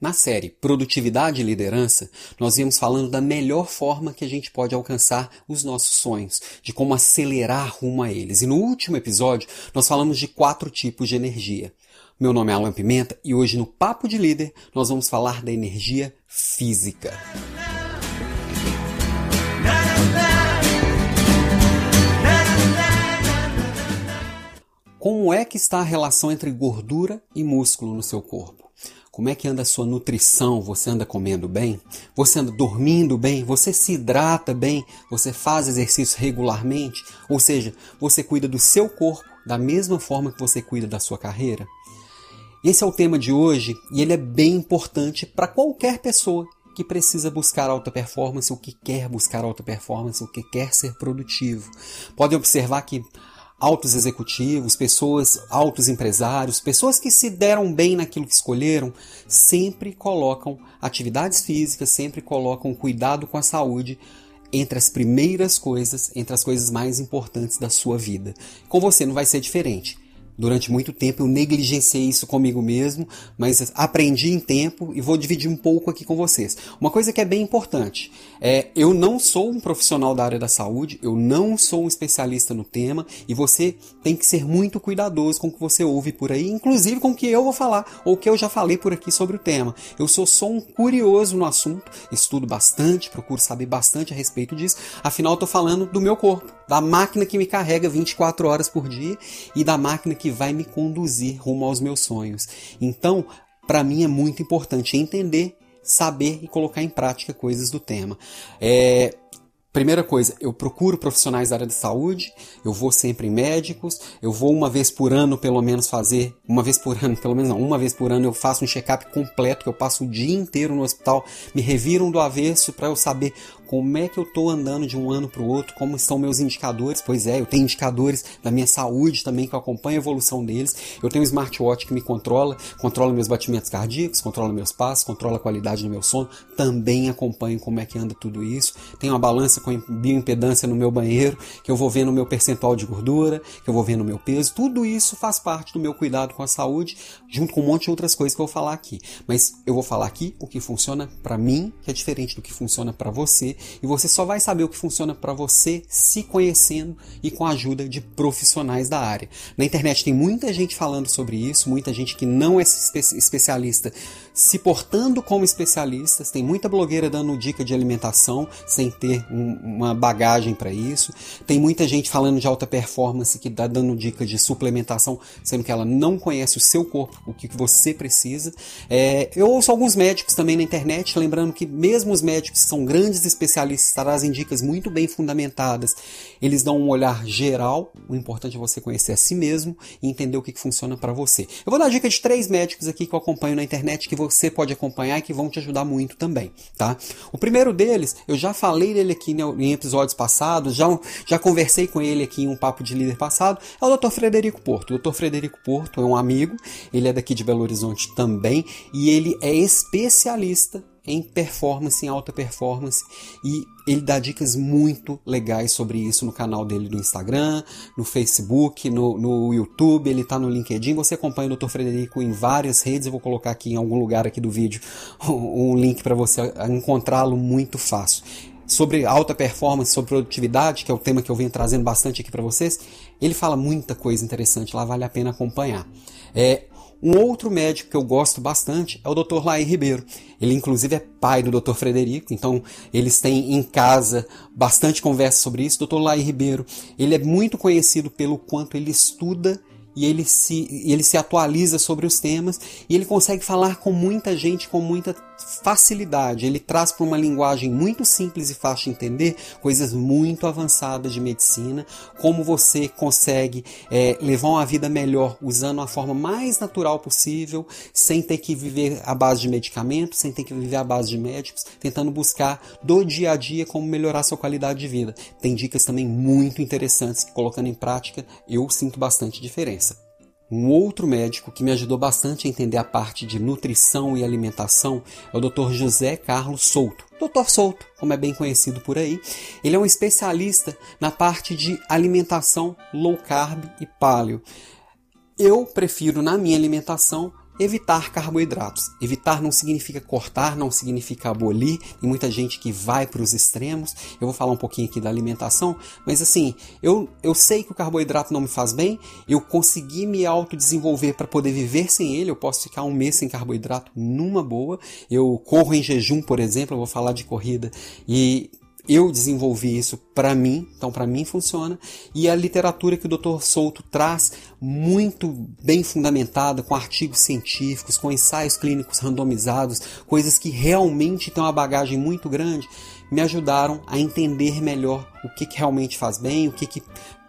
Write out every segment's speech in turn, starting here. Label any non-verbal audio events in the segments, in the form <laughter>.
Na série Produtividade e Liderança, nós viemos falando da melhor forma que a gente pode alcançar os nossos sonhos, de como acelerar rumo a eles. E no último episódio, nós falamos de quatro tipos de energia. Meu nome é Alan Pimenta e hoje no Papo de Líder nós vamos falar da energia física. Como é que está a relação entre gordura e músculo no seu corpo? Como é que anda a sua nutrição? Você anda comendo bem? Você anda dormindo bem? Você se hidrata bem? Você faz exercício regularmente? Ou seja, você cuida do seu corpo da mesma forma que você cuida da sua carreira? Esse é o tema de hoje e ele é bem importante para qualquer pessoa que precisa buscar alta performance, ou que quer buscar alta performance, ou que quer ser produtivo. Pode observar que altos executivos, pessoas, altos empresários, pessoas que se deram bem naquilo que escolheram, sempre colocam atividades físicas, sempre colocam cuidado com a saúde entre as primeiras coisas, entre as coisas mais importantes da sua vida. Com você não vai ser diferente. Durante muito tempo eu negligenciei isso comigo mesmo, mas aprendi em tempo e vou dividir um pouco aqui com vocês. Uma coisa que é bem importante é eu não sou um profissional da área da saúde, eu não sou um especialista no tema e você tem que ser muito cuidadoso com o que você ouve por aí, inclusive com o que eu vou falar ou o que eu já falei por aqui sobre o tema. Eu sou só um curioso no assunto, estudo bastante, procuro saber bastante a respeito disso, afinal eu estou falando do meu corpo, da máquina que me carrega 24 horas por dia e da máquina que vai me conduzir rumo aos meus sonhos. Então, para mim é muito importante entender, saber e colocar em prática coisas do tema. É, Primeira coisa, eu procuro profissionais da área de saúde, eu vou sempre em médicos, eu vou uma vez por ano pelo menos fazer, uma vez por ano, <laughs> pelo menos não, uma vez por ano eu faço um check-up completo, que eu passo o dia inteiro no hospital, me reviram do avesso para eu saber como é que eu estou andando de um ano para o outro, como estão meus indicadores. Pois é, eu tenho indicadores da minha saúde também que eu acompanho a evolução deles. Eu tenho um smartwatch que me controla, controla meus batimentos cardíacos, controla meus passos, controla a qualidade do meu sono. Também acompanho como é que anda tudo isso. Tenho uma balança com bioimpedância no meu banheiro, que eu vou vendo o meu percentual de gordura, que eu vou vendo o meu peso. Tudo isso faz parte do meu cuidado com a saúde, junto com um monte de outras coisas que eu vou falar aqui. Mas eu vou falar aqui o que funciona para mim, que é diferente do que funciona para você e você só vai saber o que funciona para você se conhecendo e com a ajuda de profissionais da área. Na internet tem muita gente falando sobre isso, muita gente que não é especialista se portando como especialistas, tem muita blogueira dando dica de alimentação sem ter um, uma bagagem para isso. Tem muita gente falando de alta performance que está dando dica de suplementação, sendo que ela não conhece o seu corpo, o que você precisa. É, eu ouço alguns médicos também na internet, lembrando que mesmo os médicos que são grandes especialistas trazem dicas muito bem fundamentadas. Eles dão um olhar geral. O importante é você conhecer a si mesmo e entender o que, que funciona para você. Eu vou dar dica de três médicos aqui que eu acompanho na internet que você pode acompanhar e que vão te ajudar muito também, tá? O primeiro deles, eu já falei dele aqui em episódios passados, já, já conversei com ele aqui em um papo de líder passado, é o Dr. Frederico Porto. O Dr. Frederico Porto é um amigo, ele é daqui de Belo Horizonte também, e ele é especialista em performance, em alta performance, e ele dá dicas muito legais sobre isso no canal dele do Instagram, no Facebook, no, no YouTube, ele está no LinkedIn. Você acompanha o Dr. Frederico em várias redes, eu vou colocar aqui em algum lugar aqui do vídeo <laughs> um link para você encontrá-lo muito fácil. Sobre alta performance, sobre produtividade, que é o tema que eu venho trazendo bastante aqui para vocês, ele fala muita coisa interessante, lá vale a pena acompanhar. É, um outro médico que eu gosto bastante é o Dr. Laí Ribeiro. Ele, inclusive, é pai do Dr. Frederico, então eles têm em casa bastante conversa sobre isso. Dr. Laí Ribeiro, ele é muito conhecido pelo quanto ele estuda e ele se, ele se atualiza sobre os temas e ele consegue falar com muita gente com muita facilidade. Ele traz para uma linguagem muito simples e fácil de entender coisas muito avançadas de medicina, como você consegue é, levar uma vida melhor usando a forma mais natural possível, sem ter que viver à base de medicamentos, sem ter que viver à base de médicos, tentando buscar do dia a dia como melhorar sua qualidade de vida. Tem dicas também muito interessantes que, colocando em prática, eu sinto bastante diferença. Um outro médico que me ajudou bastante a entender a parte de nutrição e alimentação é o Dr. José Carlos Souto. Dr. Souto, como é bem conhecido por aí, ele é um especialista na parte de alimentação low carb e paleo. Eu prefiro na minha alimentação evitar carboidratos. Evitar não significa cortar, não significa abolir. Tem muita gente que vai para os extremos. Eu vou falar um pouquinho aqui da alimentação, mas assim, eu, eu sei que o carboidrato não me faz bem. Eu consegui me autodesenvolver para poder viver sem ele. Eu posso ficar um mês sem carboidrato numa boa. Eu corro em jejum, por exemplo. Eu vou falar de corrida e eu desenvolvi isso para mim, então para mim funciona. E a literatura que o Dr. Souto traz, muito bem fundamentada, com artigos científicos, com ensaios clínicos randomizados, coisas que realmente têm uma bagagem muito grande, me ajudaram a entender melhor o que, que realmente faz bem, o que, que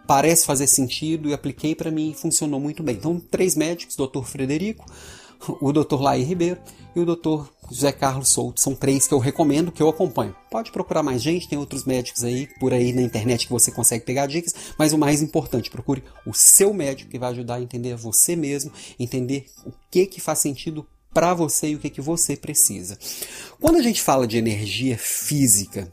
parece fazer sentido e apliquei para mim e funcionou muito bem. Então, três médicos, Dr. Frederico, o Dr. Laí Ribeiro e o Dr. José Carlos Souto. São três que eu recomendo, que eu acompanho. Pode procurar mais gente, tem outros médicos aí por aí na internet que você consegue pegar dicas, mas o mais importante, procure o seu médico que vai ajudar a entender você mesmo, entender o que que faz sentido para você e o que que você precisa. Quando a gente fala de energia física,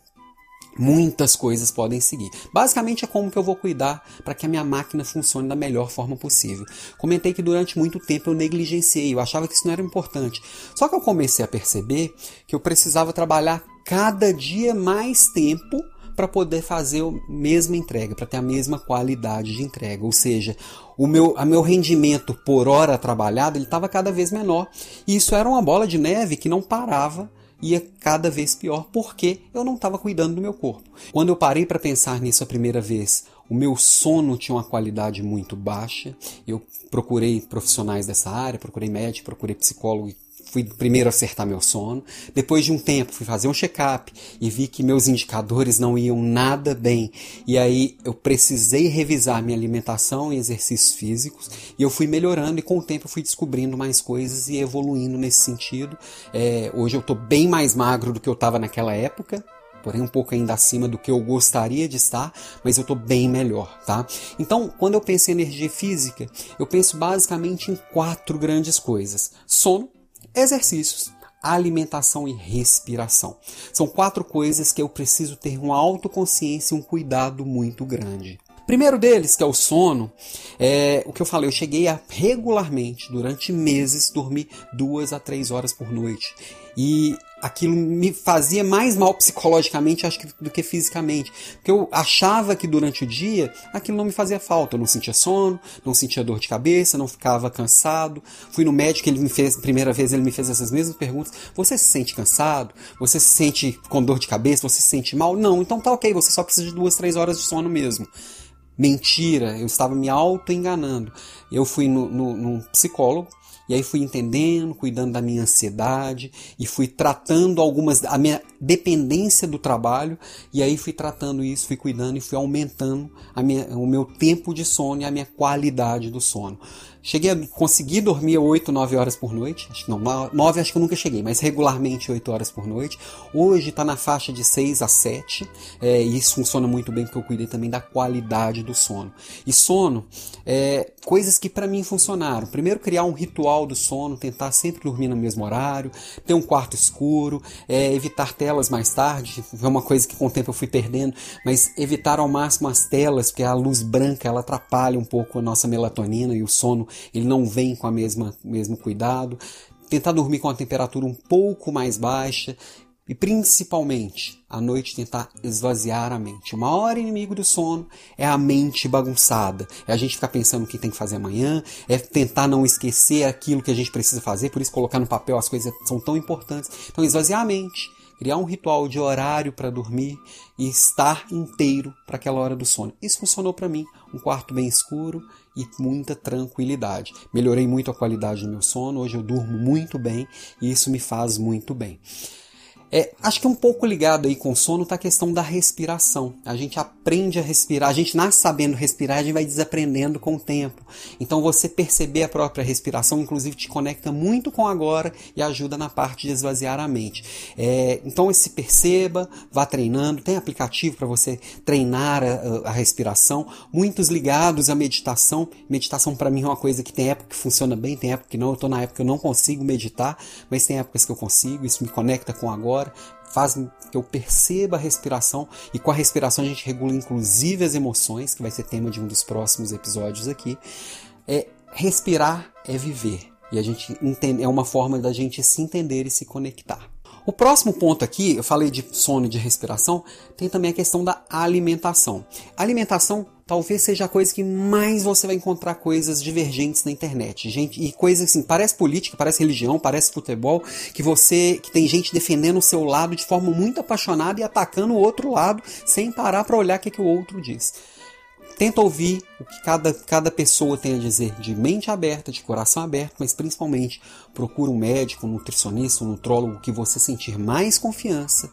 Muitas coisas podem seguir. Basicamente é como que eu vou cuidar para que a minha máquina funcione da melhor forma possível. Comentei que durante muito tempo eu negligenciei, eu achava que isso não era importante. Só que eu comecei a perceber que eu precisava trabalhar cada dia mais tempo para poder fazer a mesma entrega, para ter a mesma qualidade de entrega. Ou seja, o meu, a meu rendimento por hora trabalhada ele estava cada vez menor. E isso era uma bola de neve que não parava ia cada vez pior porque eu não estava cuidando do meu corpo. Quando eu parei para pensar nisso a primeira vez, o meu sono tinha uma qualidade muito baixa. Eu procurei profissionais dessa área, procurei médico, procurei psicólogo fui primeiro acertar meu sono. Depois de um tempo, fui fazer um check-up e vi que meus indicadores não iam nada bem. E aí eu precisei revisar minha alimentação e exercícios físicos. E eu fui melhorando e com o tempo eu fui descobrindo mais coisas e evoluindo nesse sentido. É, hoje eu estou bem mais magro do que eu estava naquela época porém um pouco ainda acima do que eu gostaria de estar, mas eu estou bem melhor, tá? Então, quando eu penso em energia física, eu penso basicamente em quatro grandes coisas: sono, Exercícios, alimentação e respiração. São quatro coisas que eu preciso ter uma autoconsciência e um cuidado muito grande. Primeiro deles, que é o sono, é o que eu falei, eu cheguei a regularmente, durante meses, dormir duas a três horas por noite. E aquilo me fazia mais mal psicologicamente, acho que, do que fisicamente. Porque eu achava que durante o dia aquilo não me fazia falta. Eu não sentia sono, não sentia dor de cabeça, não ficava cansado. Fui no médico, ele me fez, primeira vez ele me fez essas mesmas perguntas. Você se sente cansado? Você se sente com dor de cabeça? Você se sente mal? Não, então tá ok, você só precisa de duas, três horas de sono mesmo. Mentira, eu estava me auto-enganando. Eu fui no, no, num psicólogo, e aí fui entendendo, cuidando da minha ansiedade e fui tratando algumas a minha dependência do trabalho e aí fui tratando isso, fui cuidando e fui aumentando minha, o meu tempo de sono e a minha qualidade do sono. Cheguei a conseguir dormir 8, 9 horas por noite. Acho que não, 9 acho que eu nunca cheguei, mas regularmente 8 horas por noite. Hoje está na faixa de 6 a 7. É, e isso funciona muito bem porque eu cuidei também da qualidade do sono. E sono, é, coisas que para mim funcionaram. Primeiro, criar um ritual do sono, tentar sempre dormir no mesmo horário, ter um quarto escuro, é, evitar telas mais tarde. É uma coisa que com o tempo eu fui perdendo, mas evitar ao máximo as telas, porque a luz branca ela atrapalha um pouco a nossa melatonina e o sono ele não vem com a mesma mesmo cuidado. Tentar dormir com a temperatura um pouco mais baixa e principalmente à noite tentar esvaziar a mente. O maior inimigo do sono é a mente bagunçada. É a gente ficar pensando o que tem que fazer amanhã, é tentar não esquecer aquilo que a gente precisa fazer, por isso colocar no papel as coisas são tão importantes. Então esvaziar a mente, criar um ritual de horário para dormir e estar inteiro para aquela hora do sono. Isso funcionou para mim, um quarto bem escuro e muita tranquilidade. Melhorei muito a qualidade do meu sono, hoje eu durmo muito bem e isso me faz muito bem. É, acho que um pouco ligado aí com sono está a questão da respiração. A gente aprende a respirar, a gente nasce sabendo respirar, a gente vai desaprendendo com o tempo. Então você perceber a própria respiração, inclusive, te conecta muito com agora e ajuda na parte de esvaziar a mente. É, então se perceba, vá treinando, tem aplicativo para você treinar a, a, respiração, muitos ligados à meditação. Meditação para mim é uma coisa que tem época que funciona bem, tem época que não. Eu estou na época que eu não consigo meditar, mas tem épocas que eu consigo, isso me conecta com agora fora, faz que eu perceba a respiração e com a respiração a gente regula inclusive as emoções, que vai ser tema de um dos próximos episódios aqui. É respirar é viver. E a gente entende, é uma forma da gente se entender e se conectar. O próximo ponto aqui, eu falei de sono e de respiração, tem também a questão da alimentação. A alimentação talvez seja a coisa que mais você vai encontrar coisas divergentes na internet. Gente, e coisas assim, parece política, parece religião, parece futebol, que você que tem gente defendendo o seu lado de forma muito apaixonada e atacando o outro lado sem parar para olhar o que, que o outro diz. Tenta ouvir o que cada, cada pessoa tem a dizer de mente aberta, de coração aberto, mas principalmente procura um médico, um nutricionista, um nutrólogo que você sentir mais confiança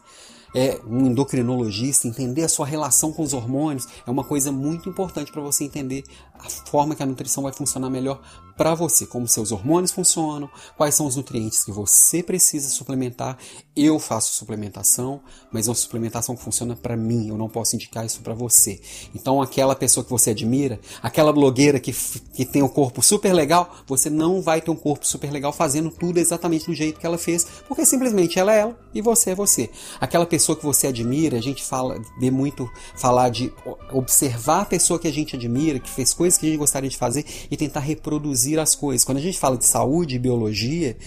é um endocrinologista, entender a sua relação com os hormônios é uma coisa muito importante para você entender a forma que a nutrição vai funcionar melhor para você, como seus hormônios funcionam, quais são os nutrientes que você precisa suplementar. Eu faço suplementação, mas é uma suplementação que funciona para mim, eu não posso indicar isso para você. Então, aquela pessoa que você admira, aquela blogueira que, que tem o um corpo super legal, você não vai ter um corpo super legal fazendo tudo exatamente do jeito que ela fez, porque simplesmente ela é ela e você é você. Aquela pessoa que você admira, a gente fala, vê muito falar de observar a pessoa que a gente admira, que fez coisas que a gente gostaria de fazer e tentar reproduzir as coisas. Quando a gente fala de saúde e biologia,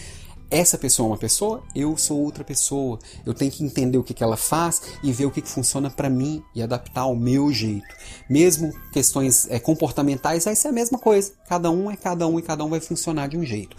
essa pessoa é uma pessoa, eu sou outra pessoa. Eu tenho que entender o que, que ela faz e ver o que, que funciona para mim e adaptar ao meu jeito. Mesmo questões é, comportamentais, vai ser a mesma coisa. Cada um é cada um e cada um vai funcionar de um jeito.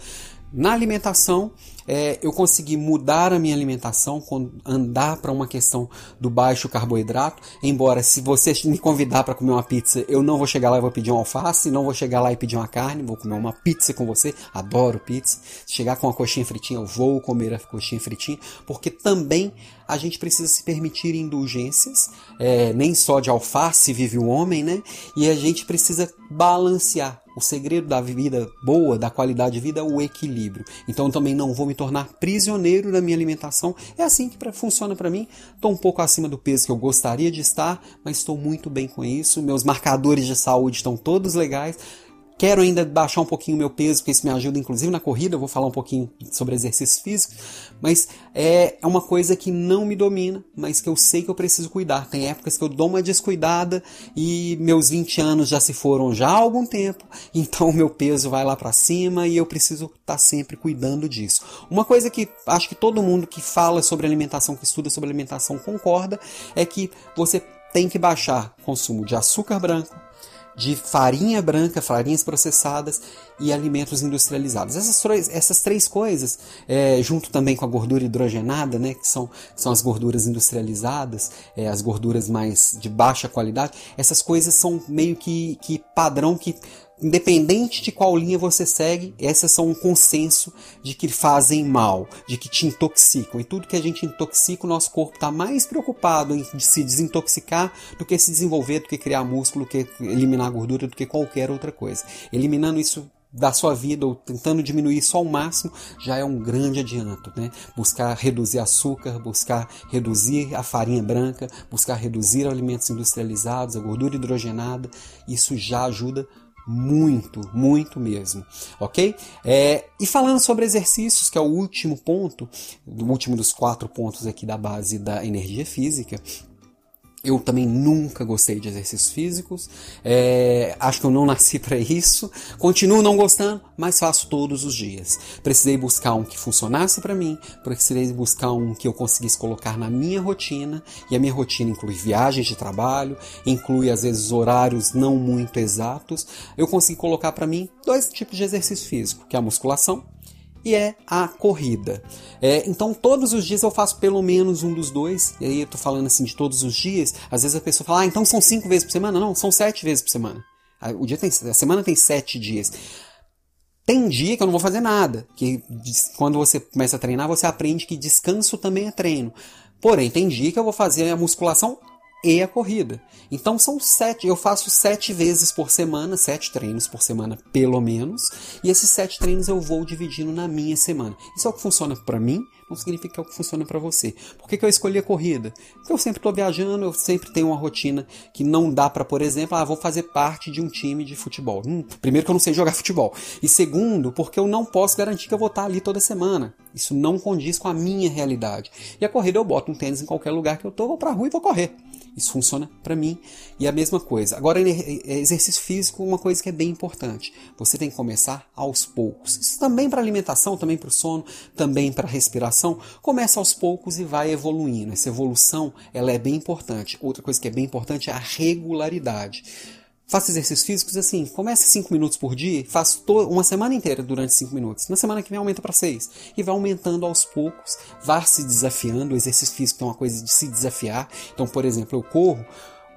Na alimentação, é, eu consegui mudar a minha alimentação, andar para uma questão do baixo carboidrato. Embora, se você me convidar para comer uma pizza, eu não vou chegar lá e vou pedir um alface, não vou chegar lá e pedir uma carne, vou comer uma pizza com você. Adoro pizza. Se chegar com uma coxinha fritinha, eu vou comer a coxinha fritinha, porque também a gente precisa se permitir indulgências. É, nem só de alface vive o homem, né? E a gente precisa balancear o segredo da vida boa, da qualidade de vida, é o equilíbrio. Então também não vou me tornar prisioneiro da minha alimentação. É assim que funciona para mim. Estou um pouco acima do peso que eu gostaria de estar, mas estou muito bem com isso. Meus marcadores de saúde estão todos legais. Quero ainda baixar um pouquinho o meu peso, porque isso me ajuda inclusive na corrida. Eu vou falar um pouquinho sobre exercícios físicos, mas é, é uma coisa que não me domina, mas que eu sei que eu preciso cuidar. Tem épocas que eu dou uma descuidada e meus 20 anos já se foram já há algum tempo, <laughs> então o meu peso vai lá para cima e eu preciso estar tá sempre cuidando disso. Uma coisa que acho que todo mundo que fala sobre alimentação, que estuda sobre alimentação concorda, é que você tem que baixar consumo de açúcar branco, de farinha branca, farinhas processadas e alimentos industrializados. Essas três, essas três coisas, é, junto também com a gordura hidrogenada, né, que são, são as gorduras industrializadas, é, as gorduras mais de baixa qualidade, essas coisas são meio que, que padrão que independente de qual linha você segue, essas são um consenso de que fazem mal, de que te intoxicam. E tudo que a gente intoxica, o nosso corpo está mais preocupado em se desintoxicar do que se desenvolver, do que criar músculo, do que eliminar gordura, do que qualquer outra coisa. Eliminando isso da sua vida ou tentando diminuir isso ao máximo já é um grande adianto, né? Buscar reduzir açúcar, buscar reduzir a farinha branca, buscar reduzir alimentos industrializados, a gordura hidrogenada, isso já ajuda muito, muito mesmo, ok? É, e falando sobre exercícios, que é o último ponto, o último dos quatro pontos aqui da base da energia física, eu também nunca gostei de exercícios físicos, é, acho que eu não nasci <laughs> para isso, continuo não gostando, mas faço todos os dias. Precisei buscar um que funcionasse para mim, precisei buscar um que eu conseguisse colocar na minha rotina, e a minha rotina inclui viagens de trabalho, inclui às vezes horários não muito exatos. Eu consegui colocar para mim dois tipos de exercício físico, que é a musculação e é a corrida. É, então todos os dias eu faço pelo menos um dos dois, e aí eu tô falando assim de todos os dias, às vezes a pessoa fala, ah, então são cinco vezes por semana? Não, são sete vezes por semana. O dia tem, a semana tem sete dias. Tem dia que eu não vou fazer nada, que quando você começa a treinar, você aprende que descanso também é treino. Porém, tem dia que eu vou fazer a musculação e a corrida. Então são sete, eu faço sete vezes por semana, sete treinos por semana pelo menos, e esses sete treinos eu vou dividindo na minha semana. Isso é o que funciona para mim, não significa que é o que funciona para você. Por que, que eu escolhi a corrida? Porque eu sempre estou viajando, eu sempre tenho uma rotina que não dá para, por exemplo, ah, vou fazer parte de um time de futebol. Hum, primeiro que eu não sei jogar futebol. E segundo, porque eu não posso garantir que eu vou estar ali toda semana. Isso não condiz com a minha realidade. E a corrida eu boto um tênis em qualquer lugar que eu tô, vou pra rua e vou correr. Isso funciona para mim. E a mesma coisa. Agora, exercício físico, uma coisa que é bem importante. Você tem que começar aos poucos. Isso também para alimentação, também para o sono, também para respiração. Começa aos poucos e vai evoluindo. Essa evolução, ela é bem importante. Outra coisa que é bem importante é a regularidade. Faça exercícios físicos assim, comece 5 minutos por dia, faça uma semana inteira durante 5 minutos. Na semana que vem aumenta para 6. E vai aumentando aos poucos, vá se desafiando. O exercício físico é uma coisa de se desafiar. Então, por exemplo, eu corro,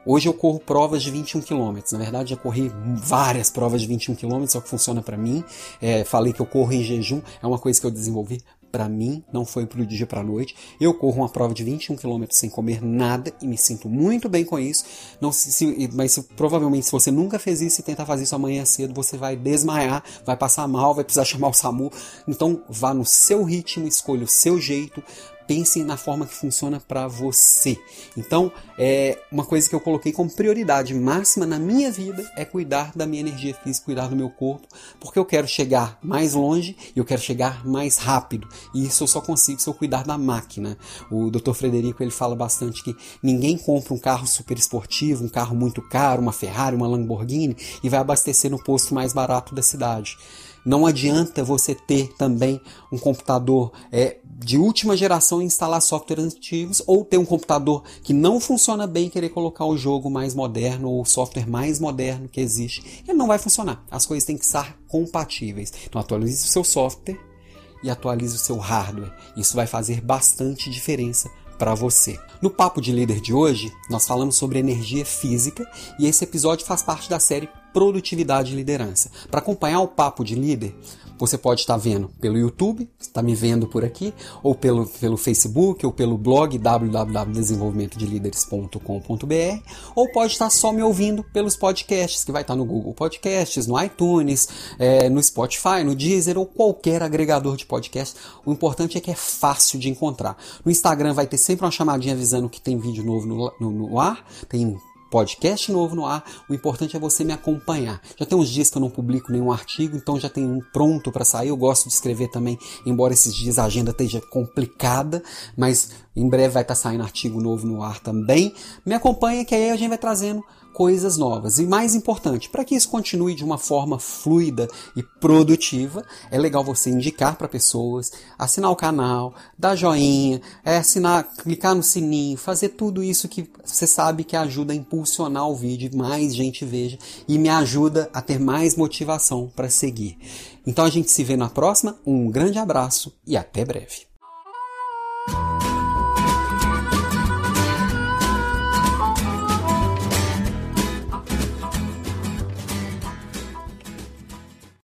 Hoje eu corro provas de 21 km. Na verdade, já corri várias provas de 21 km, só que funciona para mim. É, falei que eu corro em jejum, é uma coisa que eu desenvolvi para mim, não foi pro dia para noite. Eu corro uma prova de 21 km sem comer nada e me sinto muito bem com isso. Não se, se mas se, provavelmente se você nunca fez isso e tentar fazer isso amanhã cedo, você vai desmaiar, vai passar mal, vai precisar <laughs> chamar o SAMU. Então vá no seu ritmo, escolha o seu jeito, pense na forma que funciona para você. Então, é uma coisa que eu coloquei como prioridade máxima na minha vida é cuidar da minha energia física, cuidar do meu corpo, porque eu quero chegar mais longe e eu quero chegar mais rápido. E isso eu só consigo se eu cuidar da máquina. O Dr. Frederico ele fala bastante que ninguém compra um carro super esportivo, um carro muito caro, uma Ferrari, uma Lamborghini e vai abastecer no posto mais barato da cidade. Não adianta você ter também um computador é, de última geração e instalar softwares antigos, ou ter um computador que não funciona bem e querer colocar o jogo mais moderno ou o software mais moderno que existe. Ele não vai funcionar. As coisas têm que estar compatíveis. Então atualize o seu software e atualize o seu hardware. Isso vai fazer bastante diferença para você. No Papo de Líder de hoje, nós falamos sobre energia física e esse episódio faz parte da série Produtividade e Liderança. Para acompanhar o Papo de Líder, você pode estar vendo pelo YouTube, está me vendo por aqui, ou pelo, pelo Facebook, ou pelo blog www.desenvolvimentodelideres.com.br, ou pode estar só me ouvindo pelos podcasts, que vai estar no Google Podcasts, no iTunes, é, no Spotify, no Deezer ou qualquer agregador de podcast. O importante é que é fácil de encontrar. No Instagram vai ter sempre uma chamadinha avisando que tem vídeo novo no, no, no ar, tem podcast novo no ar. O importante é você me acompanhar. Já tem uns dias que eu não publico nenhum artigo, então já tem um pronto para sair. Eu gosto de escrever também, embora esses dias a agenda esteja complicada, mas em breve vai estar tá saindo artigo novo no ar também. Me acompanha que aí a gente vai trazendo coisas novas. E mais importante, para que isso continue de uma forma fluida e produtiva, é legal você indicar para pessoas, assinar o canal, dar joinha, é assinar, clicar no sininho, fazer tudo isso que você sabe que ajuda a impulsionar o vídeo, mais gente veja e me ajuda a ter mais motivação para seguir. Então a gente se vê na próxima, um grande abraço e até breve.